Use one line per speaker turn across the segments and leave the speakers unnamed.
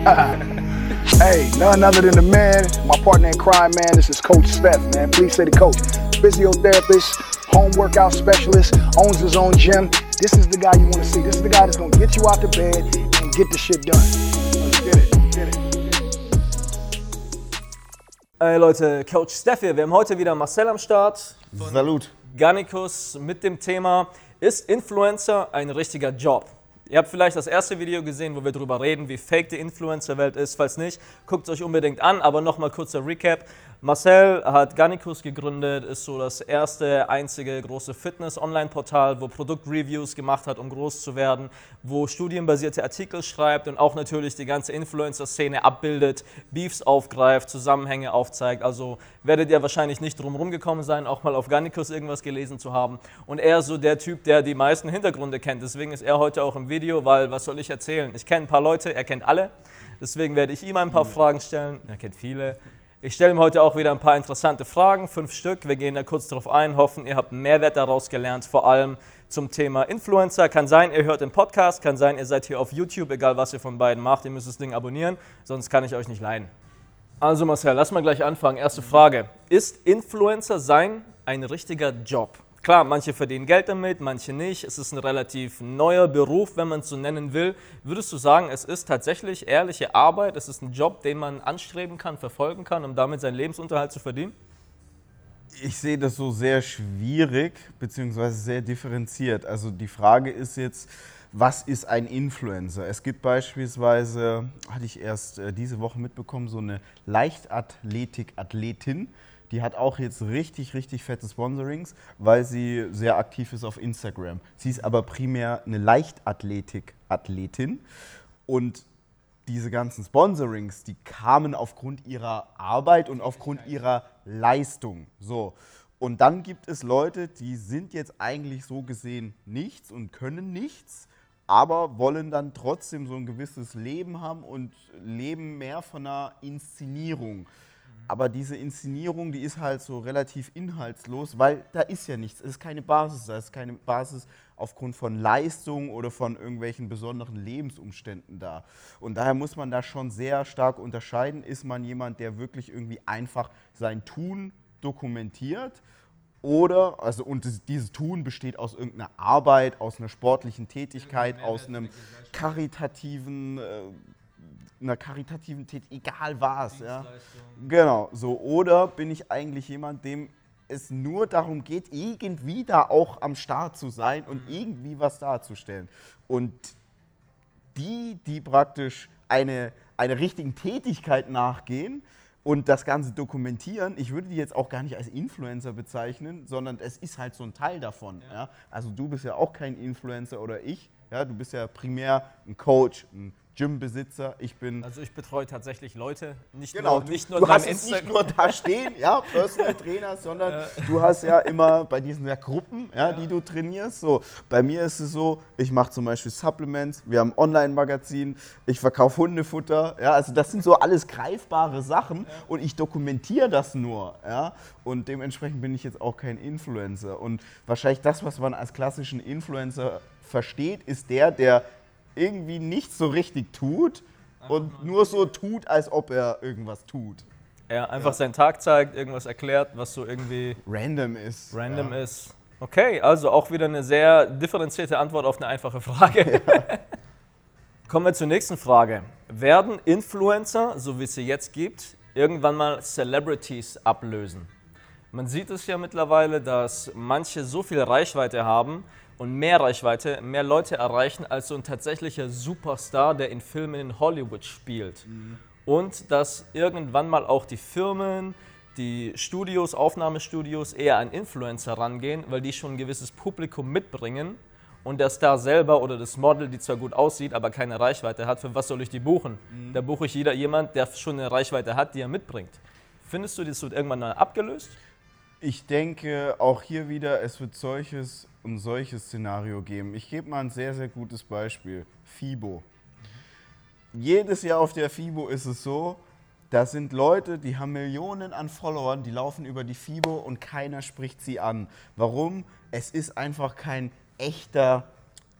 hey, none other than the man, my partner in crime, man. This is Coach Steph, man. Please say the coach. Physiotherapist, home workout specialist, owns his own gym. This is the guy you want to see. This is the guy that's going to get you out the bed and get the shit done. Let's get it. Get it.
Hey Leute, Coach Steph hier. Wir haben heute wieder Marcel am Start.
Salut.
Garnicus mit dem Thema Ist Influencer ein richtiger Job? Ihr habt vielleicht das erste Video gesehen, wo wir darüber reden, wie fake die Influencer-Welt ist. Falls nicht, guckt es euch unbedingt an. Aber nochmal kurzer Recap. Marcel hat Garnicus gegründet, ist so das erste, einzige große Fitness-Online-Portal, wo Produktreviews gemacht hat, um groß zu werden, wo studienbasierte Artikel schreibt und auch natürlich die ganze Influencer-Szene abbildet, Beefs aufgreift, Zusammenhänge aufzeigt. Also werdet ihr wahrscheinlich nicht drum rumgekommen sein, auch mal auf Garnicus irgendwas gelesen zu haben. Und er ist so der Typ, der die meisten Hintergründe kennt. Deswegen ist er heute auch im Video, weil was soll ich erzählen? Ich kenne ein paar Leute, er kennt alle. Deswegen werde ich ihm ein paar Fragen stellen. Er kennt viele. Ich stelle ihm heute auch wieder ein paar interessante Fragen, fünf Stück. Wir gehen da kurz drauf ein, hoffen, ihr habt Mehrwert daraus gelernt, vor allem zum Thema Influencer. Kann sein, ihr hört den Podcast, kann sein, ihr seid hier auf YouTube, egal was ihr von beiden macht, ihr müsst das Ding abonnieren, sonst kann ich euch nicht leiden. Also Marcel, lass mal gleich anfangen. Erste Frage. Ist Influencer sein ein richtiger Job? Klar, manche verdienen Geld damit, manche nicht. Es ist ein relativ neuer Beruf, wenn man es so nennen will. Würdest du sagen, es ist tatsächlich ehrliche Arbeit? Es ist ein Job, den man anstreben kann, verfolgen kann, um damit seinen Lebensunterhalt zu verdienen?
Ich sehe das so sehr schwierig, beziehungsweise sehr differenziert. Also die Frage ist jetzt, was ist ein Influencer? Es gibt beispielsweise, hatte ich erst äh, diese Woche mitbekommen, so eine Leichtathletik-Athletin, die hat auch jetzt richtig, richtig fette Sponsorings, weil sie sehr aktiv ist auf Instagram. Sie ist aber primär eine Leichtathletik-Athletin und diese ganzen Sponsorings, die kamen aufgrund ihrer Arbeit und aufgrund ihrer Leistung. So. Und dann gibt es Leute, die sind jetzt eigentlich so gesehen nichts und können nichts, aber wollen dann trotzdem so ein gewisses Leben haben und leben mehr von einer Inszenierung. Aber diese Inszenierung, die ist halt so relativ inhaltslos, weil da ist ja nichts. Es ist keine Basis. Da ist keine Basis aufgrund von Leistung oder von irgendwelchen besonderen Lebensumständen da. Und daher muss man da schon sehr stark unterscheiden. Ist man jemand, der wirklich irgendwie einfach sein Tun dokumentiert? Oder, also und dieses Tun besteht aus irgendeiner Arbeit, aus einer sportlichen Tätigkeit, aus einem karitativen äh, einer karitativen Tätigkeit, egal was. Ja. Genau, so. Oder bin ich eigentlich jemand, dem es nur darum geht, irgendwie da auch am Start zu sein und mhm. irgendwie was darzustellen. Und die, die praktisch eine, einer richtigen Tätigkeit nachgehen und das Ganze dokumentieren, ich würde die jetzt auch gar nicht als Influencer bezeichnen, sondern es ist halt so ein Teil davon. Ja. Ja. Also du bist ja auch kein Influencer oder ich. Ja, du bist ja primär ein Coach, ein Gymbesitzer, ich bin.
Also ich betreue tatsächlich Leute, nicht
genau,
nur,
du,
nicht nur
du hast Insta nicht nur da stehen, ja, Personal Trainer, sondern ja. du hast ja immer bei diesen ja, Gruppen, ja, ja, die du trainierst. So, bei mir ist es so, ich mache zum Beispiel Supplements, wir haben Online-Magazin, ich verkaufe Hundefutter, ja, also das sind so alles greifbare Sachen und ich dokumentiere das nur, ja, und dementsprechend bin ich jetzt auch kein Influencer und wahrscheinlich das, was man als klassischen Influencer versteht, ist der, der irgendwie nicht so richtig tut und nur so tut, als ob er irgendwas tut.
Ja, einfach ja. seinen Tag zeigt, irgendwas erklärt, was so irgendwie
random ist.
Random ja. ist. Okay, also auch wieder eine sehr differenzierte Antwort auf eine einfache Frage. Ja. Kommen wir zur nächsten Frage. Werden Influencer, so wie es sie jetzt gibt, irgendwann mal Celebrities ablösen? Man sieht es ja mittlerweile, dass manche so viel Reichweite haben, und mehr Reichweite, mehr Leute erreichen als so ein tatsächlicher Superstar, der in Filmen in Hollywood spielt. Mhm. Und dass irgendwann mal auch die Firmen, die Studios, Aufnahmestudios eher an Influencer rangehen, weil die schon ein gewisses Publikum mitbringen und der Star selber oder das Model, die zwar gut aussieht, aber keine Reichweite hat, für was soll ich die buchen? Mhm. Da buche ich jeder jemand, der schon eine Reichweite hat, die er mitbringt. Findest du, das wird irgendwann mal abgelöst?
Ich denke auch hier wieder, es wird solches ein solches Szenario geben. Ich gebe mal ein sehr, sehr gutes Beispiel. FIBO. Jedes Jahr auf der FIBO ist es so, da sind Leute, die haben Millionen an Followern, die laufen über die FIBO und keiner spricht sie an. Warum? Es ist einfach kein echter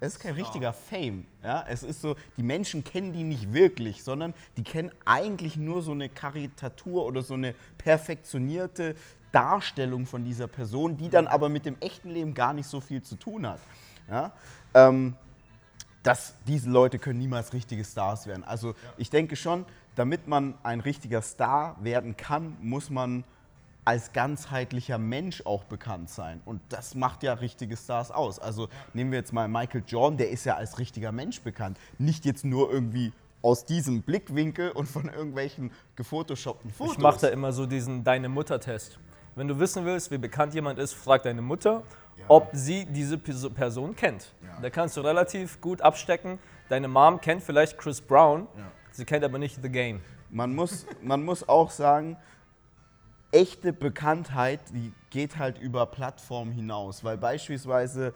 Es ist kein richtiger Fame. Ja? Es ist so, die Menschen kennen die nicht wirklich, sondern die kennen eigentlich nur so eine Karikatur oder so eine perfektionierte Darstellung von dieser Person, die dann aber mit dem echten Leben gar nicht so viel zu tun hat. Ja? Ähm, das, diese Leute können niemals richtige Stars werden. Also ich denke schon, damit man ein richtiger Star werden kann, muss man als ganzheitlicher Mensch auch bekannt sein. Und das macht ja richtige Stars aus. Also nehmen wir jetzt mal Michael Jordan, der ist ja als richtiger Mensch bekannt. Nicht jetzt nur irgendwie aus diesem Blickwinkel und von irgendwelchen gefotoshoppten Fotos.
Ich mache da immer so diesen Deine Mutter-Test. Wenn du wissen willst, wie bekannt jemand ist, frag deine Mutter, ob sie diese Pers- Person kennt. Da kannst du relativ gut abstecken. Deine Mom kennt vielleicht Chris Brown, sie kennt aber nicht The Game.
Man muss, man muss auch sagen, echte Bekanntheit, die geht halt über Plattformen hinaus. Weil beispielsweise,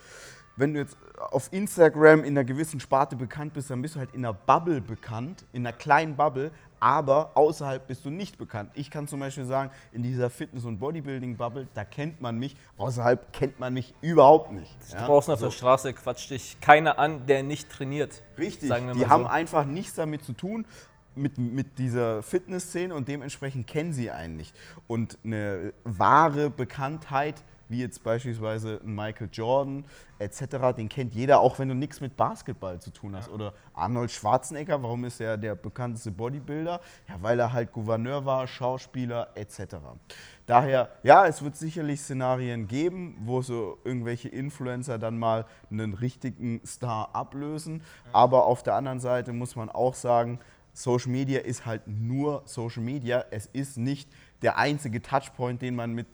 wenn du jetzt auf Instagram in einer gewissen Sparte bekannt bist, dann bist du halt in einer Bubble bekannt, in einer kleinen Bubble, aber außerhalb bist du nicht bekannt. Ich kann zum Beispiel sagen, in dieser Fitness- und Bodybuilding-Bubble, da kennt man mich, außerhalb kennt man mich überhaupt nicht. Ja?
Draußen auf der Straße quatscht dich keiner an, der nicht trainiert.
Richtig, die
mal
haben
so.
einfach nichts damit zu tun, mit, mit dieser Fitnessszene und dementsprechend kennen sie einen nicht. Und eine wahre Bekanntheit, wie jetzt beispielsweise Michael Jordan etc., den kennt jeder, auch wenn du nichts mit Basketball zu tun hast. Oder Arnold Schwarzenegger, warum ist er der bekannteste Bodybuilder? Ja, weil er halt Gouverneur war, Schauspieler etc. Daher, ja, es wird sicherlich Szenarien geben, wo so irgendwelche Influencer dann mal einen richtigen Star ablösen. Aber auf der anderen Seite muss man auch sagen, Social Media ist halt nur Social Media. Es ist nicht der einzige Touchpoint, den man mit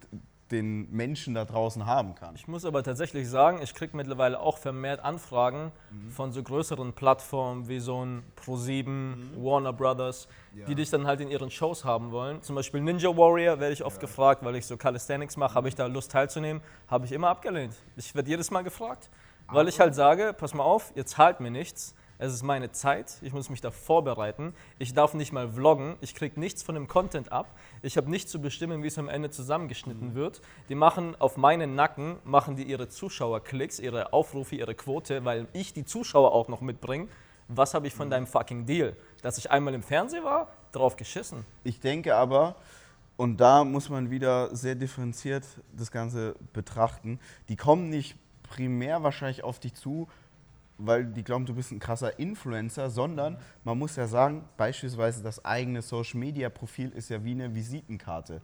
den Menschen da draußen haben kann.
Ich muss aber tatsächlich sagen, ich kriege mittlerweile auch vermehrt Anfragen von so größeren Plattformen wie so ein Pro7, Warner Brothers, die dich dann halt in ihren Shows haben wollen. Zum Beispiel Ninja Warrior werde ich oft gefragt, weil ich so Calisthenics mache, habe ich da Lust teilzunehmen? Habe ich immer abgelehnt. Ich werde jedes Mal gefragt, weil ich halt sage, pass mal auf, ihr zahlt mir nichts. Es ist meine Zeit, ich muss mich da vorbereiten. Ich darf nicht mal vloggen, ich kriege nichts von dem Content ab. Ich habe nicht zu bestimmen, wie es am Ende zusammengeschnitten wird. Die machen auf meinen Nacken, machen die ihre Zuschauerklicks, ihre Aufrufe, ihre Quote, weil ich die Zuschauer auch noch mitbringe. Was habe ich von deinem fucking Deal? Dass ich einmal im Fernsehen war? Drauf geschissen.
Ich denke aber, und da muss man wieder sehr differenziert das Ganze betrachten, die kommen nicht primär wahrscheinlich auf dich zu, weil die glauben, du bist ein krasser Influencer, sondern man muss ja sagen, beispielsweise das eigene Social-Media-Profil ist ja wie eine Visitenkarte.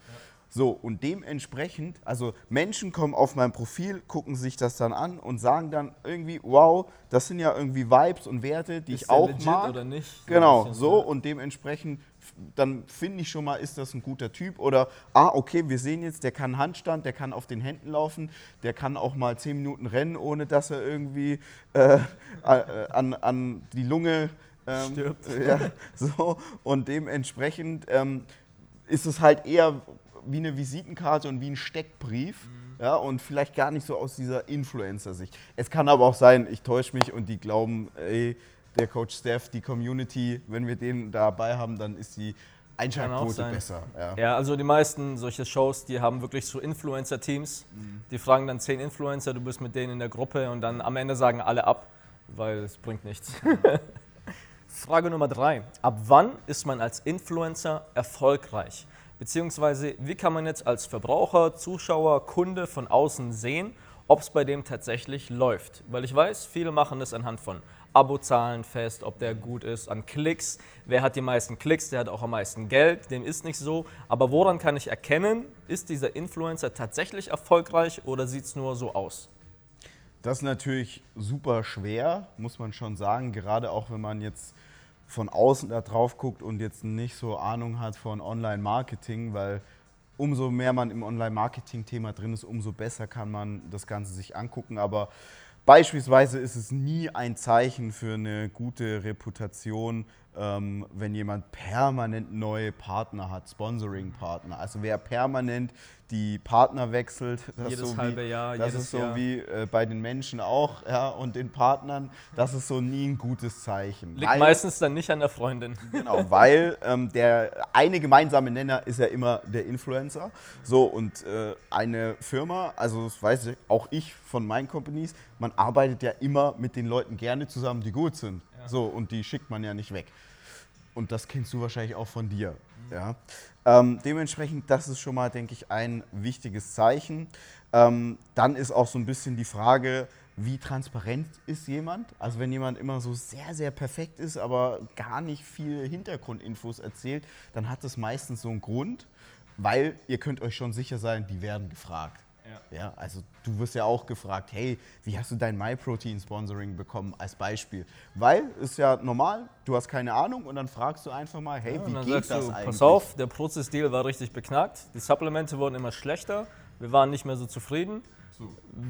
So, und dementsprechend, also Menschen kommen auf mein Profil, gucken sich das dann an und sagen dann irgendwie, wow, das sind ja irgendwie Vibes und Werte, die
Ist
ich auch mag.
oder nicht?
Genau, so und dementsprechend, dann finde ich schon mal, ist das ein guter Typ oder, ah, okay, wir sehen jetzt, der kann Handstand, der kann auf den Händen laufen, der kann auch mal zehn Minuten rennen, ohne dass er irgendwie äh, äh, an, an die Lunge ähm,
Stirbt.
Ja, so und dementsprechend ähm, ist es halt eher wie eine Visitenkarte und wie ein Steckbrief. Ja, und vielleicht gar nicht so aus dieser Influencer-Sicht. Es kann aber auch sein, ich täusche mich und die glauben, ey, der Coach Steph, die Community, wenn wir den dabei haben, dann ist die Einschaltquote besser. Ja.
Ja, also die meisten solche Shows, die haben wirklich so Influencer-Teams. Die fragen dann zehn Influencer, du bist mit denen in der Gruppe und dann am Ende sagen alle ab, weil es bringt nichts. Frage Nummer drei. Ab wann ist man als Influencer erfolgreich? Beziehungsweise, wie kann man jetzt als Verbraucher, Zuschauer, Kunde von außen sehen, ob es bei dem tatsächlich läuft? Weil ich weiß, viele machen das anhand von Abozahlen fest, ob der gut ist, an Klicks. Wer hat die meisten Klicks, der hat auch am meisten Geld. Dem ist nicht so. Aber woran kann ich erkennen, ist dieser Influencer tatsächlich erfolgreich oder sieht es nur so aus?
Das ist natürlich super schwer, muss man schon sagen, gerade auch wenn man jetzt von außen da drauf guckt und jetzt nicht so Ahnung hat von Online-Marketing, weil umso mehr man im Online-Marketing-Thema drin ist, umso besser kann man das Ganze sich angucken. Aber beispielsweise ist es nie ein Zeichen für eine gute Reputation, ähm, wenn jemand permanent neue Partner hat, Sponsoring-Partner. Also wer permanent die Partner wechselt. Das
Jedes
ist so
halbe
wie,
Jahr,
Das
jedes
ist so
Jahr.
wie äh, bei den Menschen auch ja, und den Partnern. Das ist so nie ein gutes Zeichen.
Liegt
Weil-
meistens dann nicht an der Freundin.
Genau, weil ähm, der eine gemeinsame Nenner ist ja immer der Influencer. So und äh, eine Firma, also das weiß ich, auch ich von meinen Companies, man arbeitet ja immer mit den Leuten gerne zusammen, die gut sind. So und die schickt man ja nicht weg. Und das kennst du wahrscheinlich auch von dir. Ja. Ähm, dementsprechend, das ist schon mal, denke ich, ein wichtiges Zeichen. Ähm, dann ist auch so ein bisschen die Frage, wie transparent ist jemand? Also wenn jemand immer so sehr, sehr perfekt ist, aber gar nicht viel Hintergrundinfos erzählt, dann hat das meistens so einen Grund, weil ihr könnt euch schon sicher sein, die werden gefragt. Ja, also du wirst ja auch gefragt, hey, wie hast du dein MyProtein-Sponsoring bekommen als Beispiel? Weil ist ja normal, du hast keine Ahnung und dann fragst du einfach mal, hey,
Und
wie geht
sagst
das
du,
eigentlich?
pass auf, der Prozessdeal war richtig beknackt, die Supplemente wurden immer schlechter, wir waren nicht mehr so zufrieden.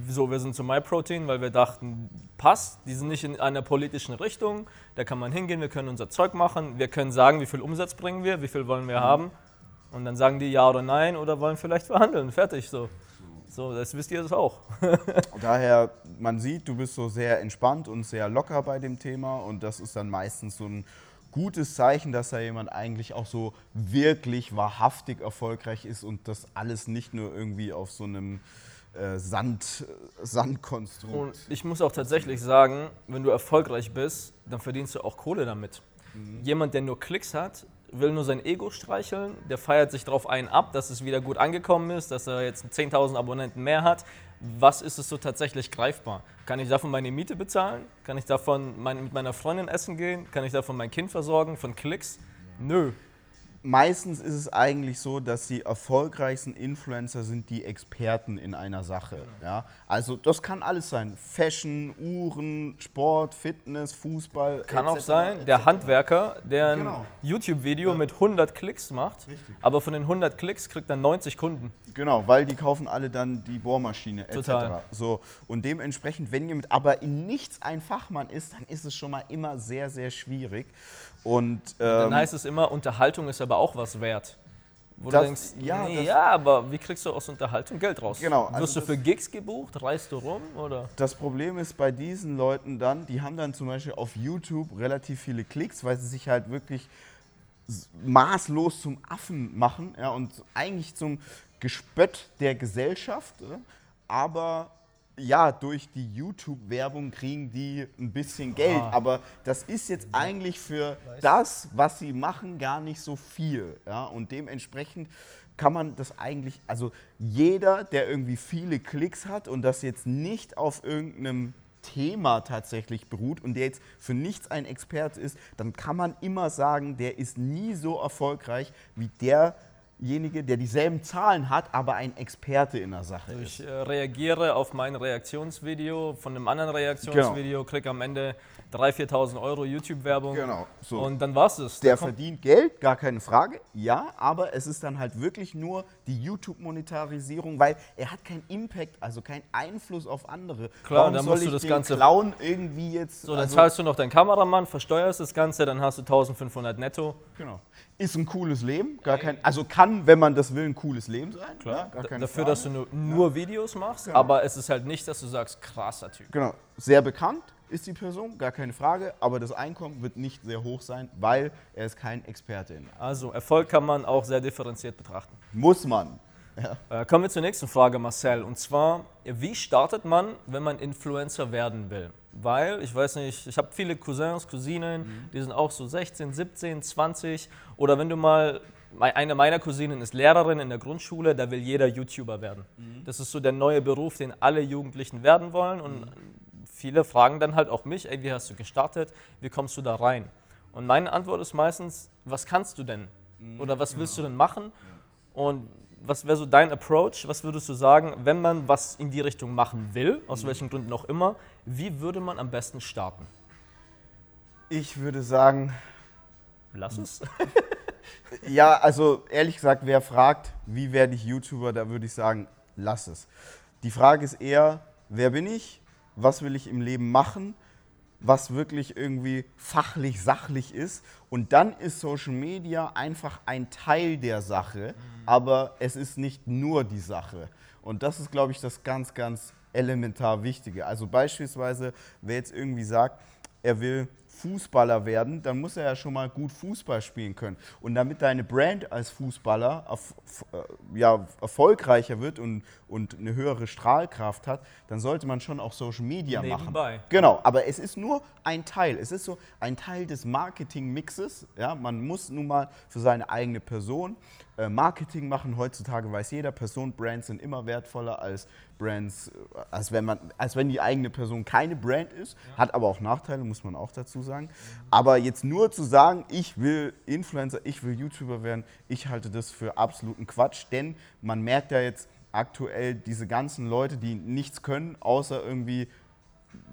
So, wir sind zu MyProtein, weil wir dachten, passt, die sind nicht in einer politischen Richtung, da kann man hingehen, wir können unser Zeug machen, wir können sagen, wie viel Umsatz bringen wir, wie viel wollen wir haben und dann sagen die ja oder nein oder wollen vielleicht verhandeln, fertig so. So, das wisst ihr das auch.
Daher, man sieht, du bist so sehr entspannt und sehr locker bei dem Thema und das ist dann meistens so ein gutes Zeichen, dass da jemand eigentlich auch so wirklich wahrhaftig erfolgreich ist und das alles nicht nur irgendwie auf so einem äh, Sand, Sandkonstrukt.
Und ich muss auch tatsächlich sagen, wenn du erfolgreich bist, dann verdienst du auch Kohle damit. Jemand, der nur Klicks hat, will nur sein Ego streicheln, der feiert sich darauf einen ab, dass es wieder gut angekommen ist, dass er jetzt 10.000 Abonnenten mehr hat. Was ist es so tatsächlich greifbar? Kann ich davon meine Miete bezahlen? Kann ich davon mein, mit meiner Freundin essen gehen? Kann ich davon mein Kind versorgen? Von Klicks? Nö.
Meistens ist es eigentlich so, dass die erfolgreichsten Influencer sind die Experten in einer Sache. Ja? Also das kann alles sein. Fashion, Uhren, Sport, Fitness, Fußball.
Kann auch sein, der Handwerker, der ein
Genau.
YouTube-Video mit 100 Klicks macht, aber von den 100 Klicks kriegt er 90 Kunden.
Genau, weil die kaufen alle dann die Bohrmaschine etc.
Total.
So, und dementsprechend, wenn jemand aber in nichts ein Fachmann ist, dann ist es schon mal immer sehr, sehr schwierig. Und
Dann
ähm,
heißt es immer, Unterhaltung ist aber auch was wert. Wo
Das-
du denkst,
ja,
nee, ja, aber wie kriegst du aus Unterhaltung Geld raus?
Genau, also
Wirst du für Gigs gebucht? Reist du rum? Oder?
das Problem ist bei diesen Leuten dann, die haben dann zum Beispiel auf YouTube relativ viele Klicks, weil sie sich halt wirklich maßlos zum Affen machen ja, und eigentlich zum Gespött der Gesellschaft. ja. Aber ja, durch die YouTube-Werbung kriegen die ein bisschen Geld.
Ah.
Aber das ist jetzt eigentlich für das, was sie machen, gar nicht so viel. Ja? Und dementsprechend kann man das eigentlich, also jeder, der irgendwie viele Klicks hat und das jetzt nicht auf irgendeinem Thema tatsächlich beruht und der jetzt für nichts ein Experte ist, dann kann man immer sagen, der ist nie so erfolgreich wie derjenige, der dieselben Zahlen hat, aber ein Experte in der Sache ist.
Ich äh, reagiere auf mein Reaktionsvideo von einem anderen Reaktionsvideo, kriege am Ende 3.000, 4.000 Euro YouTube-Werbung.
Genau, so.
Und dann war's es.
Der verdient Geld, gar keine Frage, ja, aber es ist dann halt wirklich nur die YouTube-Monetarisierung, weil er hat keinen Impact, also keinen Einfluss auf andere.
Klar,
Warum
dann
soll
musst du
ich
das
den
Ganze-
Clown irgendwie jetzt.
So, dann
also,
zahlst du noch deinen Kameramann, versteuerst das Ganze, dann hast du 1.500 netto.
genau. Ist ein cooles Leben, gar kein, also kann, wenn man das will, ein cooles Leben sein. Ja, gar
D-
keine
Dafür,
Frage.
dass du nur, nur Videos machst,
Genau.
aber es ist halt nicht, dass du sagst, krasser Typ.
Genau, sehr bekannt ist die Person, gar keine Frage, aber das Einkommen wird nicht sehr hoch sein, weil er ist kein Experte in.
Also, Erfolg kann man auch sehr differenziert betrachten.
Muss man.
Äh, kommen wir zur nächsten Frage, Marcel. Und zwar, wie startet man, wenn man Influencer werden will? Weil, ich weiß nicht, ich habe viele Cousins, Cousinen, die sind auch so 16, 17, 20. Oder wenn du mal, eine meiner Cousinen ist Lehrerin in der Grundschule, da will jeder YouTuber werden. Das ist so der neue Beruf, den alle Jugendlichen werden wollen. Und viele fragen dann halt auch mich, ey, wie hast du gestartet? Wie kommst du da rein? Und meine Antwort ist meistens, was kannst du denn? Oder was willst du denn machen? Und was wäre so dein Approach? Was würdest du sagen, wenn man was in die Richtung machen will, aus welchen Gründen auch immer, wie würde man am besten starten?
Ich würde sagen,
Lass es.
Ja, also ehrlich gesagt, wer fragt, wie werde ich YouTuber, da würde ich sagen, lass es. Die Frage ist eher, wer bin ich? Was will ich im Leben machen? was wirklich irgendwie fachlich, sachlich ist. Und dann ist Social Media einfach ein Teil der Sache, aber es ist nicht nur die Sache. Und das ist, glaube ich, das ganz, ganz elementar Wichtige. Also beispielsweise, wer jetzt irgendwie sagt, er will Fußballer werden, dann muss er ja schon mal gut Fußball spielen können. Und damit deine Brand als Fußballer erf äh, ja, erfolgreicher wird und, und eine höhere Strahlkraft hat, dann sollte man schon auch Social Media
Nebenbei.
machen. Genau, aber es ist nur ein Teil. Es ist so ein Teil des Marketing-Mixes. Ja? Man muss nun mal für seine eigene Person Marketing machen. Heutzutage weiß jeder, Personenbrands sind immer wertvoller als Brands, äh, als wenn, man, als wenn die eigene Person keine Brand ist. Hat aber auch Nachteile, muss man auch dazu sagen. Aber jetzt nur zu sagen, ich will Influencer, ich will YouTuber werden, ich halte das für absoluten Quatsch, denn man merkt ja jetzt aktuell diese ganzen Leute, die nichts können, außer irgendwie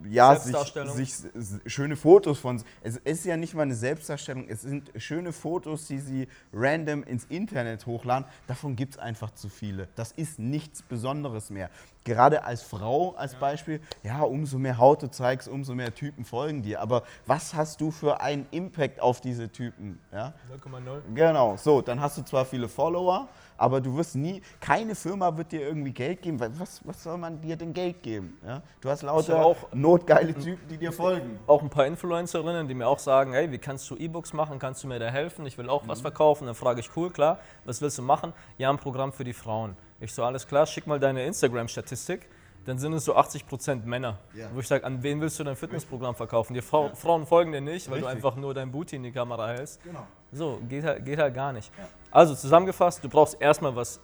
ja, sich, sich schöne Fotos von. Es ist ja nicht mal eine Selbstdarstellung, es sind schöne Fotos, die sie random ins Internet hochladen. Davon gibt es einfach zu viele. Das ist nichts Besonderes mehr. Gerade als Frau als Beispiel, ja, umso mehr Haut du zeigst, umso mehr Typen folgen dir. Aber was hast du für einen Impact auf diese Typen? Ja?
0,0.
Genau, so, dann hast du zwar viele Follower, aber du wirst nie, keine Firma wird dir irgendwie Geld geben, weil was, was soll man dir denn Geld geben? Ja? Du hast lauter
auch-
notgeile Typen, die dir folgen.
Auch ein paar Influencerinnen, die mir auch sagen, hey, wie kannst du E-Books machen? Kannst du mir da helfen? Ich will auch was verkaufen. Dann frage ich, cool, klar, was willst du machen? Ja, ein Programm für die Frauen. Ich so, alles klar, schick mal deine Instagram-Statistik. Dann sind es so 80% Männer.
Ja.
Wo ich sage, an wen willst du dein Fitnessprogramm verkaufen? Die Frau, Frauen folgen dir nicht, weil du
Richtig.
einfach nur dein Booty in die Kamera hältst.
Genau.
So, geht halt, geht halt gar nicht. Also zusammengefasst, du brauchst erstmal was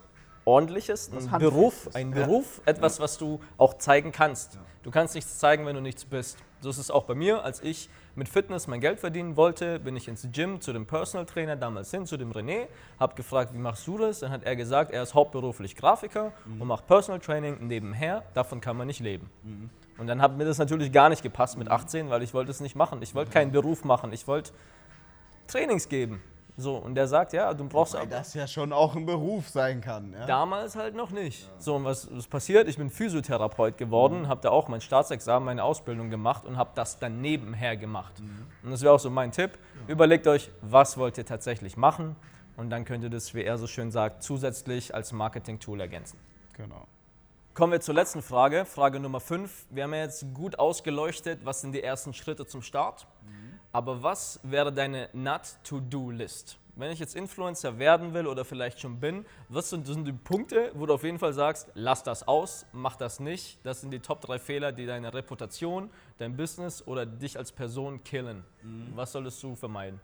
Ordentliches,
Handfestes,
Beruf,
ja.
Beruf, etwas, was du auch zeigen kannst. Du kannst nichts zeigen, wenn du nichts bist. So ist es auch bei mir. Als ich mit Fitness mein Geld verdienen wollte, bin ich ins Gym zu dem Personal Trainer damals hin, zu dem René, habe gefragt, wie machst du das? Dann hat er gesagt, er ist hauptberuflich Grafiker und macht Personal Training nebenher. Davon kann man nicht leben. Und dann hat mir das natürlich gar nicht gepasst mit 18, weil ich wollte es nicht machen. Ich wollte keinen Beruf machen. Ich wollte Trainings geben. So, und der sagt, ja, du brauchst
Weil
aber
das ja schon auch ein Beruf sein kann. Ja?
damals halt noch nicht. So, und was ist passiert? Ich bin Physiotherapeut geworden, habe da auch mein Staatsexamen, meine Ausbildung gemacht und habe das dann nebenher gemacht. Und das wäre auch so mein Tipp. Überlegt euch, was wollt ihr tatsächlich machen und dann könnt ihr das, wie er so schön sagt, zusätzlich als Marketing-Tool ergänzen.
Genau.
Kommen wir zur letzten Frage, Frage Nummer 5. Wir haben ja jetzt gut ausgeleuchtet, was sind die ersten Schritte zum Start. Aber was wäre deine Not-to-Do-List? Wenn ich jetzt Influencer werden will oder vielleicht schon bin, was sind, sind die Punkte, wo du auf jeden Fall sagst, lass das aus, mach das nicht. Das sind die Top 3 Fehler, die deine Reputation, dein Business oder dich als Person killen. Was solltest du vermeiden?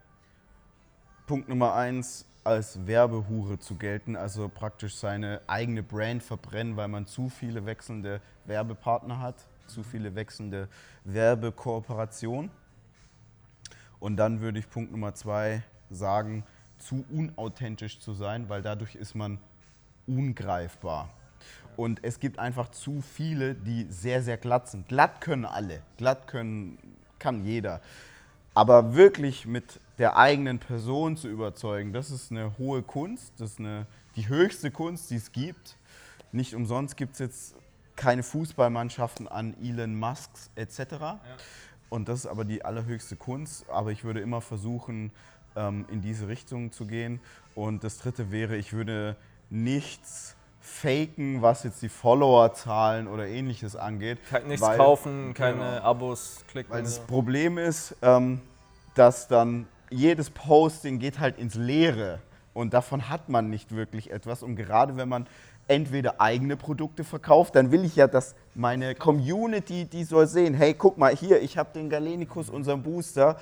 Punkt Nummer eins, als Werbehure zu gelten, also praktisch seine eigene Brand verbrennen, weil man zu viele wechselnde Werbepartner hat, zu viele wechselnde Werbekooperationen. Und dann würde ich Punkt Nummer zwei sagen, zu unauthentisch zu sein, weil dadurch ist man ungreifbar. Und es gibt einfach zu viele, die sehr, sehr glatt sind. Glatt können alle, glatt können, kann jeder. Aber wirklich mit der eigenen Person zu überzeugen, das ist eine hohe Kunst, das ist eine, die höchste Kunst, die es gibt. Nicht umsonst gibt es jetzt keine Fußballmannschaften an Elon Musks etc. Und das ist aber die allerhöchste Kunst. Aber ich würde immer versuchen, ähm, in diese Richtung zu gehen. Und das dritte wäre, ich würde nichts faken, was jetzt die Followerzahlen oder ähnliches angeht.
Nichts
weil-
kaufen, keine
Genau.
Abos klicken.
Weil das Problem ist, ähm, dass dann jedes Posting geht halt ins Leere und davon hat man nicht wirklich etwas. Und gerade wenn man entweder eigene Produkte verkauft, dann will ich ja, dass meine Community, die soll sehen, hey, guck mal hier, ich habe den Galenicus, unseren Booster,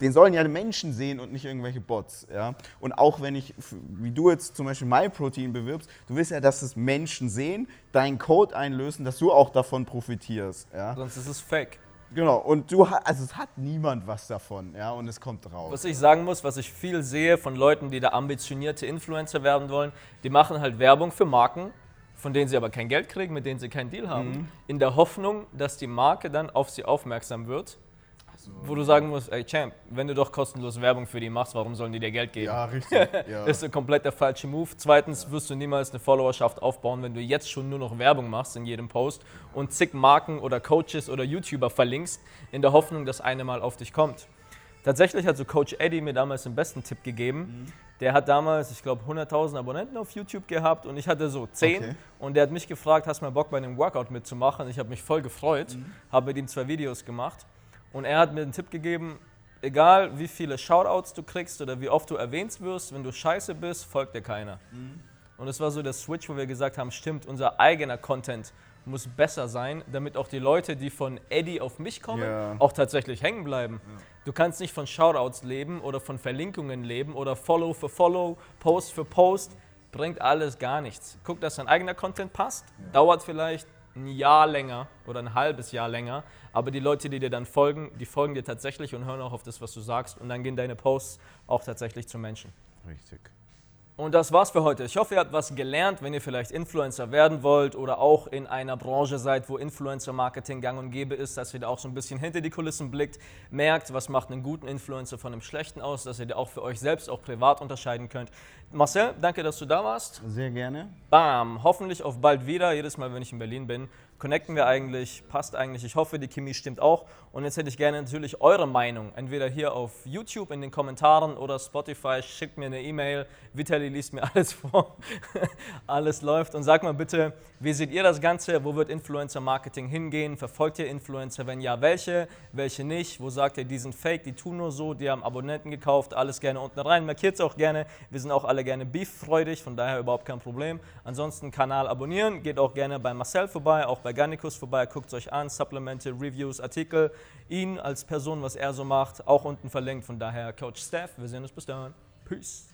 den sollen ja Menschen sehen und nicht irgendwelche Bots. Ja? Und auch wenn ich, wie du jetzt zum Beispiel MyProtein bewirbst, du willst ja, dass es Menschen sehen, deinen Code einlösen, dass du auch davon profitierst. Ja?
Sonst ist es fake.
Genau, und du also es hat niemand was davon, ja, und es kommt raus.
Was ich sagen muss, was ich viel sehe von Leuten, die da ambitionierte Influencer werden wollen, die machen halt Werbung für Marken, von denen sie aber kein Geld kriegen, mit denen sie keinen Deal haben, in der Hoffnung, dass die Marke dann auf sie aufmerksam wird. Wo du sagen musst, ey Champ, wenn du doch kostenlos Werbung für die machst, warum sollen die dir Geld geben?
Ja, richtig. Ja.
ist ein komplett der falsche Move. Zweitens wirst du niemals eine Followerschaft aufbauen, wenn du jetzt schon nur noch Werbung machst in jedem Post und zig Marken oder Coaches oder YouTuber verlinkst, in der Hoffnung, dass eine mal auf dich kommt. Tatsächlich hat so Coach Eddie mir damals den besten Tipp gegeben. Der hat damals, ich glaube, 100.000 Abonnenten auf YouTube gehabt und ich hatte so 10.
Okay.
Und der hat mich gefragt, hast du mal Bock bei einem Workout mitzumachen? Ich habe mich voll gefreut, habe mit ihm zwei Videos gemacht und er hat mir den Tipp gegeben, egal wie viele Shoutouts du kriegst oder wie oft du erwähnt wirst, wenn du scheiße bist, folgt dir keiner. Und es war so der Switch, wo wir gesagt haben, stimmt, unser eigener Content muss besser sein, damit auch die Leute, die von Eddie auf mich kommen,
Ja.
auch tatsächlich hängen bleiben. Du kannst nicht von Shoutouts leben oder von Verlinkungen leben oder Follow für Follow, Post für Post. Bringt alles gar nichts. Guck, dass dein eigener Content passt. Dauert vielleicht ein Jahr länger oder ein halbes Jahr länger, aber die Leute, die dir dann folgen, die folgen dir tatsächlich und hören auch auf das, was du sagst und dann gehen deine Posts auch tatsächlich zu Menschen.
Richtig.
Und das war's für heute. Ich hoffe, ihr habt was gelernt, wenn ihr vielleicht Influencer werden wollt oder auch in einer Branche seid, wo Influencer-Marketing gang und gäbe ist, dass ihr da auch so ein bisschen hinter die Kulissen blickt, merkt, was macht einen guten Influencer von einem schlechten aus, dass ihr da auch für euch selbst auch privat unterscheiden könnt. Marcel, danke, dass du da warst.
Sehr gerne.
Bam, hoffentlich auf bald wieder. Jedes Mal, wenn ich in Berlin bin, connecten wir eigentlich, passt eigentlich. Ich hoffe, die Chemie stimmt auch. Und jetzt hätte ich gerne natürlich eure Meinung. Entweder hier auf YouTube in den Kommentaren oder Spotify. Schickt mir eine E-Mail. Vitali liest mir alles vor. alles läuft. Und sagt mal bitte, wie seht ihr das Ganze? Wo wird Influencer-Marketing hingehen? Verfolgt ihr Influencer? Wenn ja, welche? Welche nicht? Wo sagt ihr, die sind fake, die tun nur so, die haben Abonnenten gekauft? Alles gerne unten rein. Markiert es auch gerne. Wir sind auch alle gerne beef-freudig, von daher überhaupt kein Problem. Ansonsten Kanal abonnieren. Geht auch gerne bei Marcel vorbei, auch bei Garnicus vorbei. Guckt es euch an. Supplemente, Reviews, Artikel. Ihn als Person, was er so macht, auch unten verlinkt. Von daher Coach Steph. Wir sehen uns bis dann. Peace.